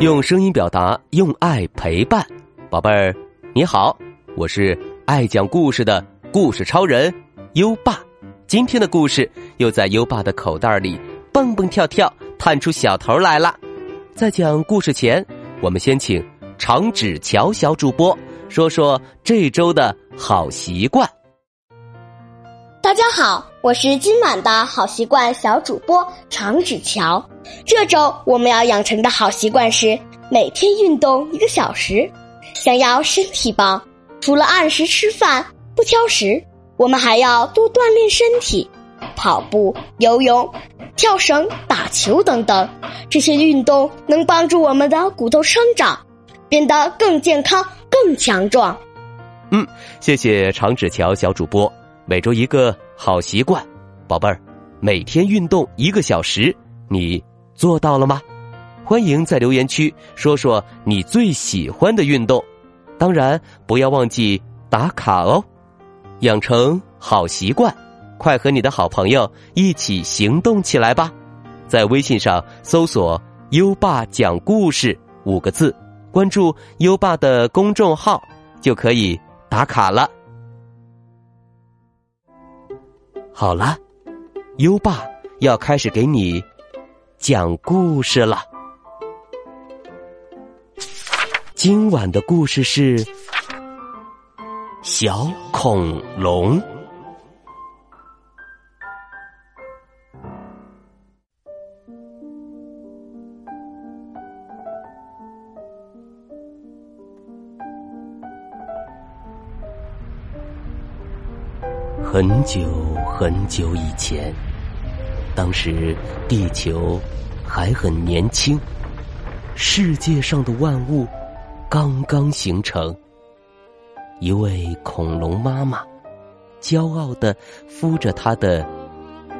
用声音表达，用爱陪伴，宝贝儿，你好，我是爱讲故事的故事超人优爸。今天的故事又在优爸的口袋里蹦蹦跳跳，探出小头来了。在讲故事前，我们先请长指乔小主播说说这周的好习惯。大家好，我是今晚的好习惯小主播长指乔。这周我们要养成的好习惯是每天运动一个小时。想要身体棒，除了按时吃饭不挑食，我们还要多锻炼身体，跑步、游泳、跳绳、打球等等。这些运动能帮助我们的骨头生长，变得更健康、更强壮。嗯，谢谢长指乔小主播。每周一个好习惯，宝贝儿，每天运动一个小时，你做到了吗？欢迎在留言区说说你最喜欢的运动，当然不要忘记打卡哦。养成好习惯，快和你的好朋友一起行动起来吧！在微信上搜索“优爸讲故事”五个字，关注优爸的公众号就可以打卡了。好了，优爸要开始给你讲故事了。今晚的故事是小恐龙。很久很久以前，当时地球还很年轻，世界上的万物刚刚形成。一位恐龙妈妈骄傲的孵着她的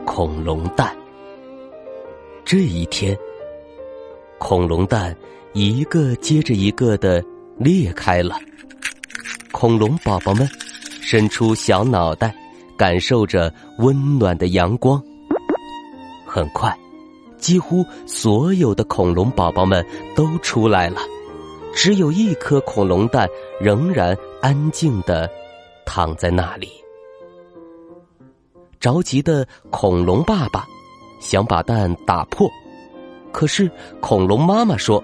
恐龙蛋。这一天，恐龙蛋一个接着一个的裂开了，恐龙宝宝们伸出小脑袋。感受着温暖的阳光。很快，几乎所有的恐龙宝宝们都出来了，只有一颗恐龙蛋仍然安静的躺在那里。着急的恐龙爸爸想把蛋打破，可是恐龙妈妈说：“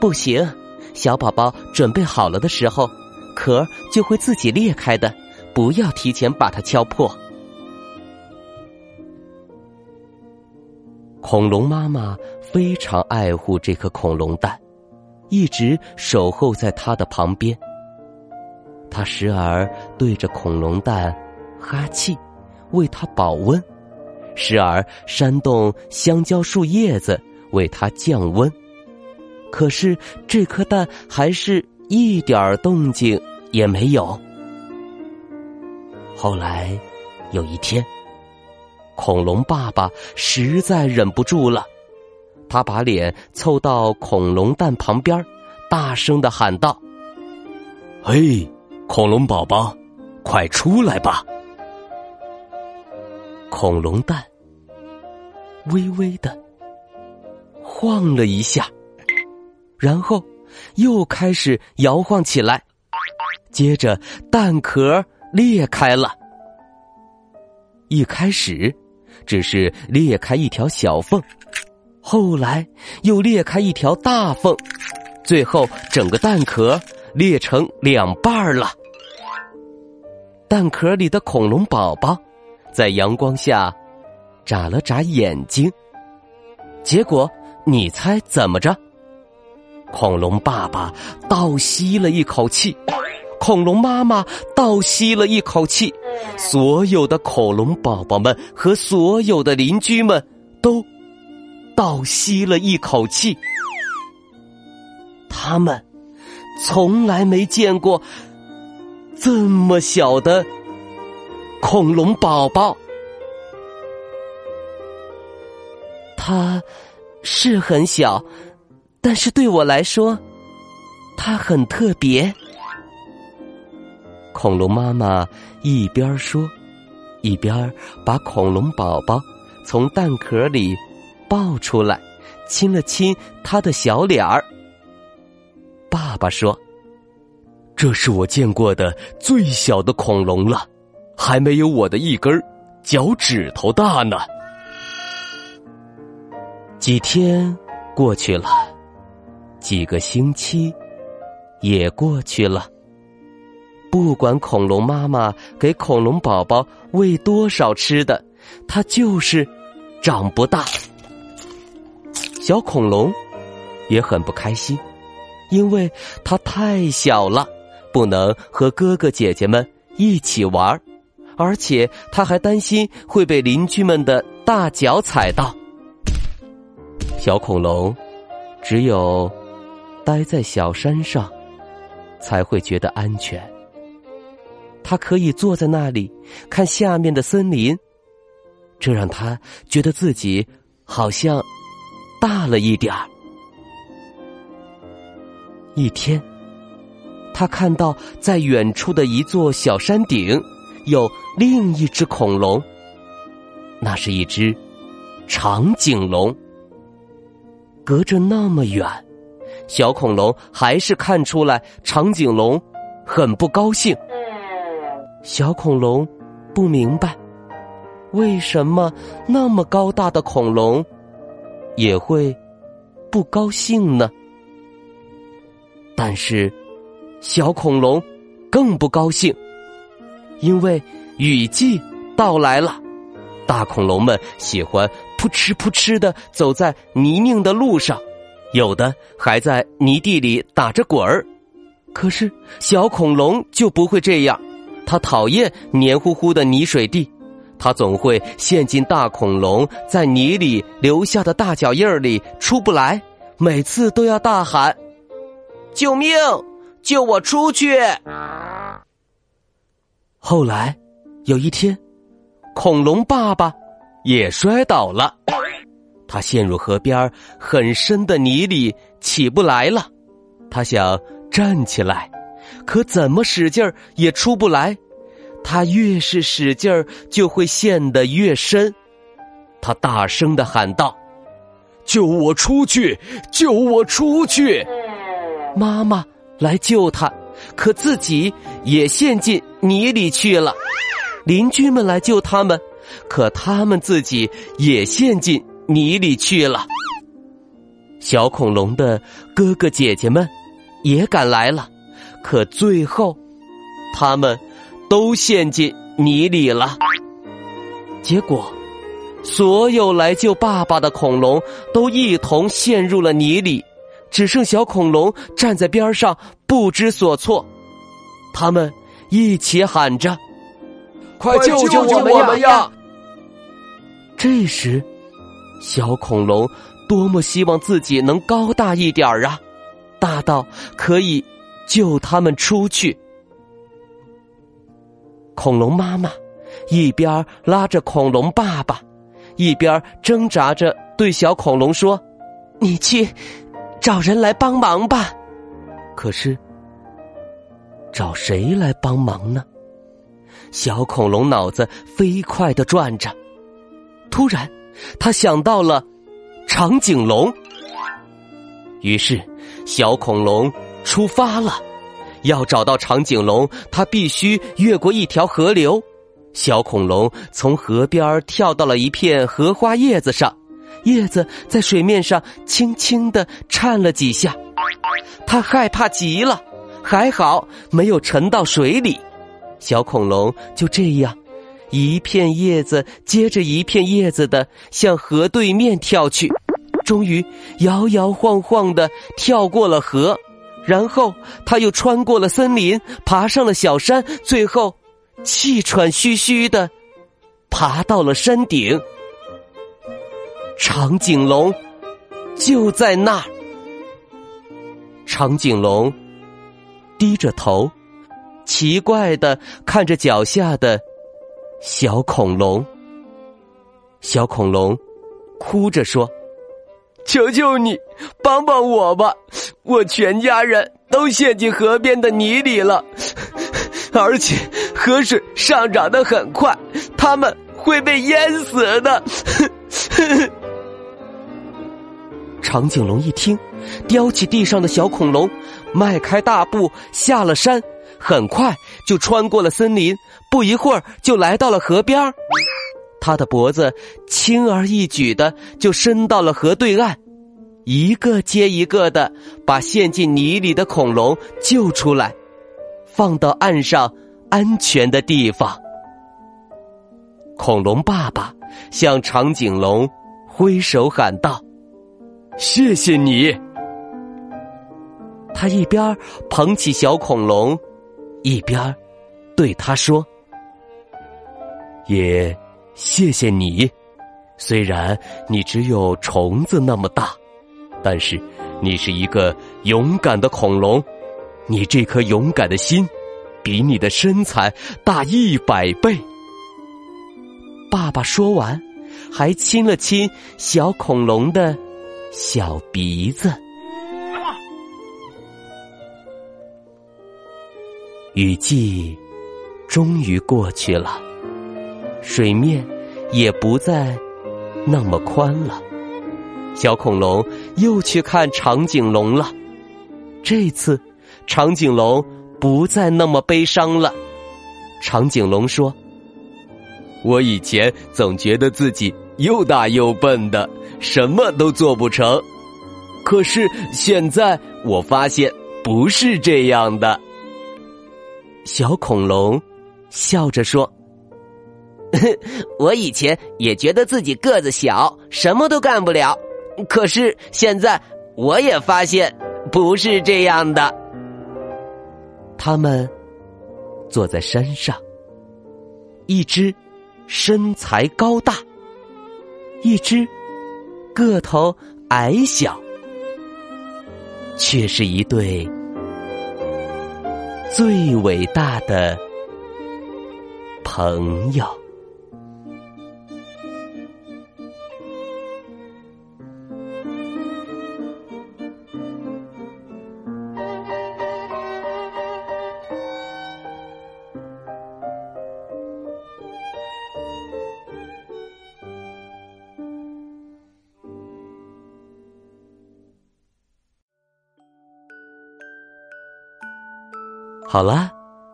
不行，小宝宝准备好了的时候，壳就会自己裂开的。”不要提前把它敲破。恐龙妈妈非常爱护这颗恐龙蛋，一直守候在它的旁边。它时而对着恐龙蛋哈气，为它保温；时而扇动香蕉树叶子，为它降温。可是这颗蛋还是一点动静也没有。后来，有一天，恐龙爸爸实在忍不住了，他把脸凑到恐龙蛋旁边，大声的喊道：“嘿，恐龙宝宝，快出来吧！”恐龙蛋微微的晃了一下，然后又开始摇晃起来，接着蛋壳。裂开了，一开始只是裂开一条小缝，后来又裂开一条大缝，最后整个蛋壳裂成两半了。蛋壳里的恐龙宝宝在阳光下眨了眨眼睛，结果你猜怎么着？恐龙爸爸倒吸了一口气。恐龙妈妈倒吸了一口气，所有的恐龙宝宝们和所有的邻居们都倒吸了一口气。他们从来没见过这么小的恐龙宝宝。它是很小，但是对我来说，它很特别。恐龙妈妈一边说，一边把恐龙宝宝从蛋壳里抱出来，亲了亲他的小脸儿。爸爸说：“这是我见过的最小的恐龙了，还没有我的一根脚趾头大呢。”几天过去了，几个星期也过去了。不管恐龙妈妈给恐龙宝宝喂多少吃的，它就是长不大。小恐龙也很不开心，因为它太小了，不能和哥哥姐姐们一起玩而且他还担心会被邻居们的大脚踩到。小恐龙只有待在小山上，才会觉得安全。他可以坐在那里看下面的森林，这让他觉得自己好像大了一点儿。一天，他看到在远处的一座小山顶有另一只恐龙，那是一只长颈龙。隔着那么远，小恐龙还是看出来长颈龙很不高兴。小恐龙不明白，为什么那么高大的恐龙也会不高兴呢？但是，小恐龙更不高兴，因为雨季到来了。大恐龙们喜欢扑哧扑哧的走在泥泞的路上，有的还在泥地里打着滚儿。可是，小恐龙就不会这样。他讨厌黏糊糊的泥水地，他总会陷进大恐龙在泥里留下的大脚印里出不来，每次都要大喊：“救命！救我出去！”后来有一天，恐龙爸爸也摔倒了，他陷入河边很深的泥里起不来了，他想站起来。可怎么使劲儿也出不来，他越是使劲儿，就会陷得越深。他大声的喊道：“救我出去！救我出去！”妈妈来救他，可自己也陷进泥里去了。邻居们来救他们，可他们自己也陷进泥里去了。小恐龙的哥哥姐姐们也赶来了。可最后，他们都陷进泥里了。结果，所有来救爸爸的恐龙都一同陷入了泥里，只剩小恐龙站在边上不知所措。他们一起喊着：“快救救我们呀！”这时，小恐龙多么希望自己能高大一点儿啊，大到可以。救他们出去！恐龙妈妈一边拉着恐龙爸爸，一边挣扎着对小恐龙说：“你去找人来帮忙吧。”可是，找谁来帮忙呢？小恐龙脑子飞快的转着，突然，他想到了长颈龙。于是，小恐龙。出发了，要找到长颈龙，他必须越过一条河流。小恐龙从河边跳到了一片荷花叶子上，叶子在水面上轻轻的颤了几下，他害怕极了，还好没有沉到水里。小恐龙就这样，一片叶子接着一片叶子的向河对面跳去，终于摇摇晃晃的跳过了河。然后他又穿过了森林，爬上了小山，最后气喘吁吁的爬到了山顶。长颈龙就在那儿。长颈龙低着头，奇怪的看着脚下的小恐龙。小恐龙哭着说。求求你，帮帮我吧！我全家人都陷进河边的泥里了，而且河水上涨的很快，他们会被淹死的。长颈龙一听，叼起地上的小恐龙，迈开大步下了山，很快就穿过了森林，不一会儿就来到了河边儿他的脖子轻而易举的就伸到了河对岸，一个接一个的把陷进泥里的恐龙救出来，放到岸上安全的地方。恐龙爸爸向长颈龙挥手喊道：“谢谢你！”他一边捧起小恐龙，一边对他说：“也。”谢谢你，虽然你只有虫子那么大，但是你是一个勇敢的恐龙。你这颗勇敢的心，比你的身材大一百倍。爸爸说完，还亲了亲小恐龙的小鼻子。雨季终于过去了。水面也不再那么宽了，小恐龙又去看长颈龙了。这次，长颈龙不再那么悲伤了。长颈龙说：“我以前总觉得自己又大又笨的，什么都做不成。可是现在我发现不是这样的。”小恐龙笑着说。我以前也觉得自己个子小，什么都干不了。可是现在，我也发现不是这样的。他们坐在山上，一只身材高大，一只个头矮小，却是一对最伟大的朋友。好了，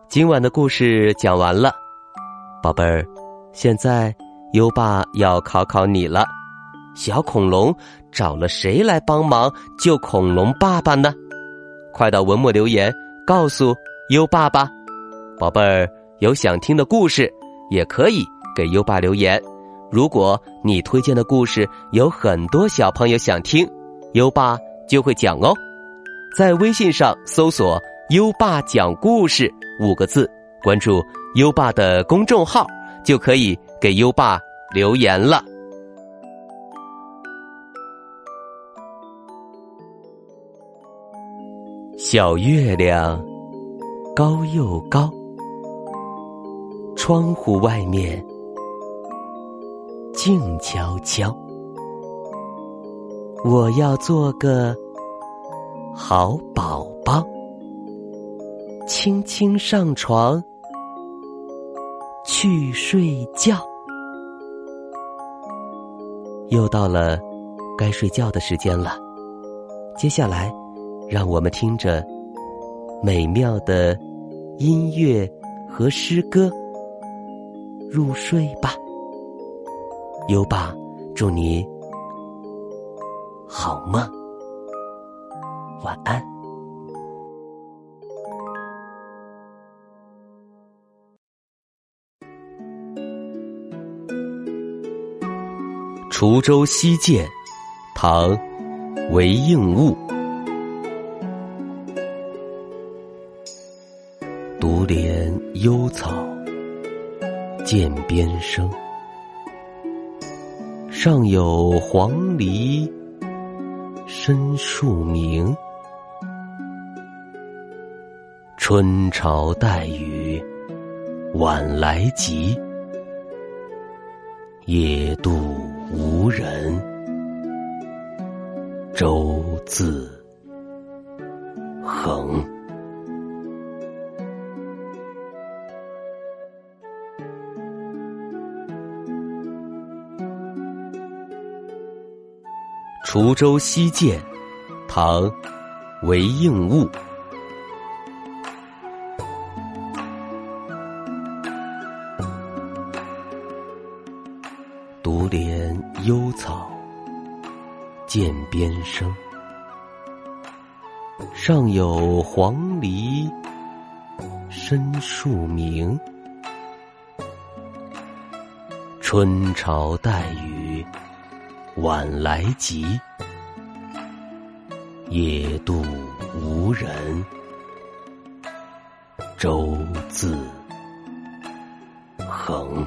今晚的故事讲完了，宝贝儿，现在优爸要考考你了。小恐龙找了谁来帮忙救恐龙爸爸呢？快到文末留言告诉优爸吧。宝贝儿，有想听的故事也可以给优爸留言。如果你推荐的故事有很多小朋友想听，优爸就会讲哦。在微信上搜索。优爸讲故事五个字，关注优爸的公众号，就可以给优爸留言了。小月亮高又高，窗户外面静悄悄。我要做个好宝宝。轻轻上床去睡觉，又到了该睡觉的时间了。接下来，让我们听着美妙的音乐和诗歌入睡吧。优爸，祝你好梦，晚安。滁州西涧，唐·韦应物。独怜幽草涧边生，上有黄鹂深树鸣。春潮带雨晚来急，野渡。无人，舟自横。滁州西涧，唐·韦应物。独怜幽草涧边生，上有黄鹂深树鸣。春潮带雨晚来急，野渡无人舟自横。